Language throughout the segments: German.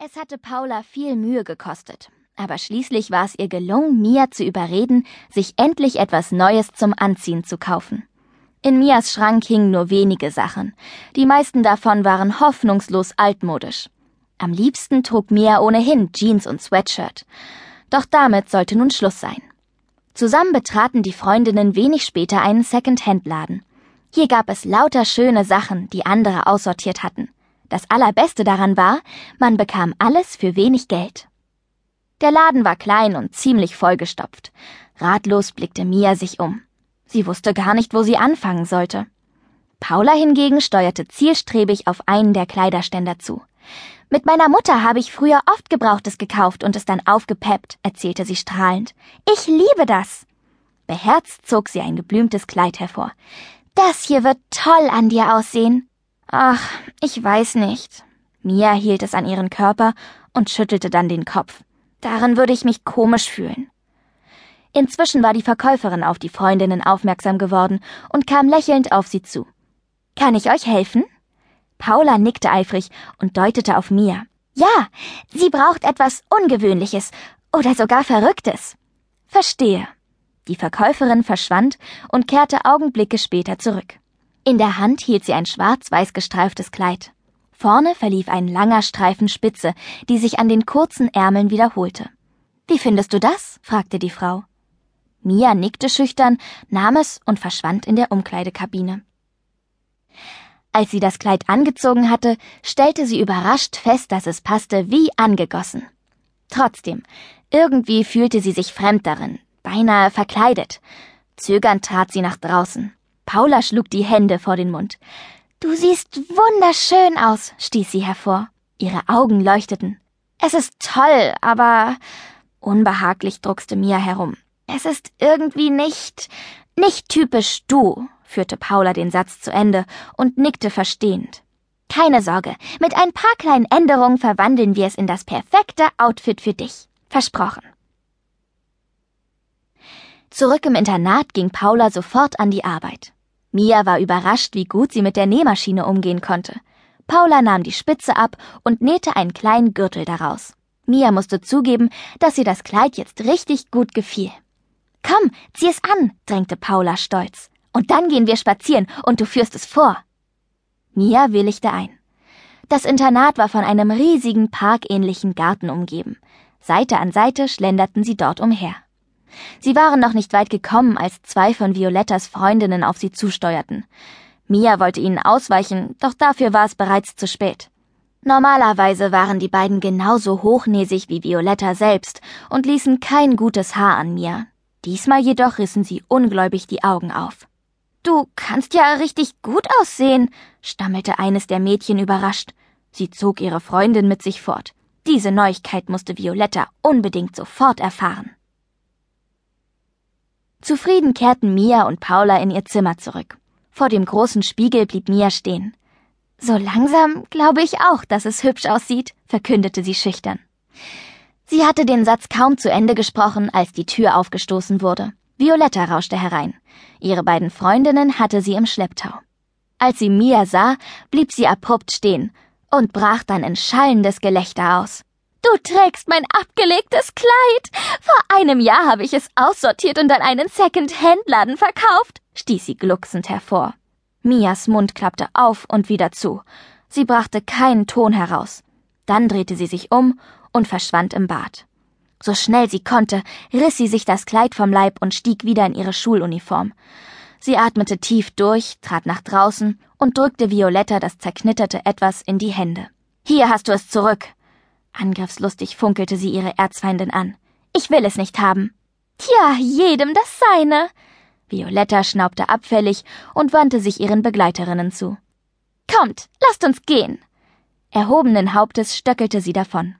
Es hatte Paula viel Mühe gekostet, aber schließlich war es ihr gelungen, Mia zu überreden, sich endlich etwas Neues zum Anziehen zu kaufen. In Mias Schrank hingen nur wenige Sachen. Die meisten davon waren hoffnungslos altmodisch. Am liebsten trug Mia ohnehin Jeans und Sweatshirt. Doch damit sollte nun Schluss sein. Zusammen betraten die Freundinnen wenig später einen Second-Hand-Laden. Hier gab es lauter schöne Sachen, die andere aussortiert hatten. Das Allerbeste daran war, man bekam alles für wenig Geld. Der Laden war klein und ziemlich vollgestopft. Ratlos blickte Mia sich um. Sie wusste gar nicht, wo sie anfangen sollte. Paula hingegen steuerte zielstrebig auf einen der Kleiderständer zu. Mit meiner Mutter habe ich früher oft Gebrauchtes gekauft und es dann aufgepeppt, erzählte sie strahlend. Ich liebe das. Beherzt zog sie ein geblümtes Kleid hervor. Das hier wird toll an dir aussehen. Ach, ich weiß nicht. Mia hielt es an ihren Körper und schüttelte dann den Kopf. Darin würde ich mich komisch fühlen. Inzwischen war die Verkäuferin auf die Freundinnen aufmerksam geworden und kam lächelnd auf sie zu. Kann ich euch helfen? Paula nickte eifrig und deutete auf Mia. Ja, sie braucht etwas Ungewöhnliches oder sogar Verrücktes. Verstehe. Die Verkäuferin verschwand und kehrte Augenblicke später zurück. In der Hand hielt sie ein schwarz-weiß gestreiftes Kleid. Vorne verlief ein langer Streifen Spitze, die sich an den kurzen Ärmeln wiederholte. Wie findest du das? fragte die Frau. Mia nickte schüchtern, nahm es und verschwand in der Umkleidekabine. Als sie das Kleid angezogen hatte, stellte sie überrascht fest, dass es passte wie angegossen. Trotzdem, irgendwie fühlte sie sich fremd darin, beinahe verkleidet. Zögernd trat sie nach draußen. Paula schlug die Hände vor den Mund. Du siehst wunderschön aus, stieß sie hervor. Ihre Augen leuchteten. Es ist toll, aber unbehaglich druckste Mia herum. Es ist irgendwie nicht nicht typisch du, führte Paula den Satz zu Ende und nickte verstehend. Keine Sorge, mit ein paar kleinen Änderungen verwandeln wir es in das perfekte Outfit für dich. Versprochen. Zurück im Internat ging Paula sofort an die Arbeit. Mia war überrascht, wie gut sie mit der Nähmaschine umgehen konnte. Paula nahm die Spitze ab und nähte einen kleinen Gürtel daraus. Mia musste zugeben, dass ihr das Kleid jetzt richtig gut gefiel. Komm, zieh es an, drängte Paula stolz. Und dann gehen wir spazieren und du führst es vor. Mia willigte ein. Das Internat war von einem riesigen parkähnlichen Garten umgeben. Seite an Seite schlenderten sie dort umher. Sie waren noch nicht weit gekommen, als zwei von Violettas Freundinnen auf sie zusteuerten. Mia wollte ihnen ausweichen, doch dafür war es bereits zu spät. Normalerweise waren die beiden genauso hochnäsig wie Violetta selbst und ließen kein gutes Haar an Mia. Diesmal jedoch rissen sie ungläubig die Augen auf. Du kannst ja richtig gut aussehen, stammelte eines der Mädchen überrascht. Sie zog ihre Freundin mit sich fort. Diese Neuigkeit musste Violetta unbedingt sofort erfahren. Zufrieden kehrten Mia und Paula in ihr Zimmer zurück. Vor dem großen Spiegel blieb Mia stehen. So langsam glaube ich auch, dass es hübsch aussieht, verkündete sie schüchtern. Sie hatte den Satz kaum zu Ende gesprochen, als die Tür aufgestoßen wurde. Violetta rauschte herein. Ihre beiden Freundinnen hatte sie im Schlepptau. Als sie Mia sah, blieb sie abrupt stehen und brach dann in schallendes Gelächter aus. Du trägst mein abgelegtes Kleid. Vor einem Jahr habe ich es aussortiert und an einen Second-Hand-Laden verkauft, stieß sie glucksend hervor. Mias Mund klappte auf und wieder zu. Sie brachte keinen Ton heraus. Dann drehte sie sich um und verschwand im Bad. So schnell sie konnte, riss sie sich das Kleid vom Leib und stieg wieder in ihre Schuluniform. Sie atmete tief durch, trat nach draußen und drückte Violetta das zerknitterte Etwas in die Hände. Hier hast du es zurück, Angriffslustig funkelte sie ihre Erzfeindin an. Ich will es nicht haben. Tja, jedem das seine. Violetta schnaubte abfällig und wandte sich ihren Begleiterinnen zu. Kommt, lasst uns gehen. Erhobenen Hauptes stöckelte sie davon.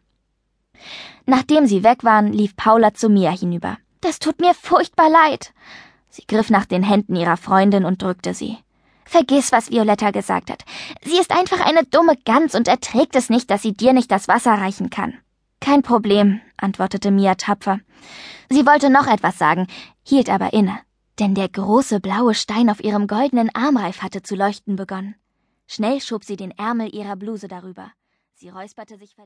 Nachdem sie weg waren, lief Paula zu Mia hinüber. Das tut mir furchtbar leid. Sie griff nach den Händen ihrer Freundin und drückte sie. Vergiss, was Violetta gesagt hat. Sie ist einfach eine dumme Gans und erträgt es nicht, dass sie dir nicht das Wasser reichen kann. Kein Problem, antwortete Mia tapfer. Sie wollte noch etwas sagen, hielt aber inne, denn der große blaue Stein auf ihrem goldenen Armreif hatte zu leuchten begonnen. Schnell schob sie den Ärmel ihrer Bluse darüber. Sie räusperte sich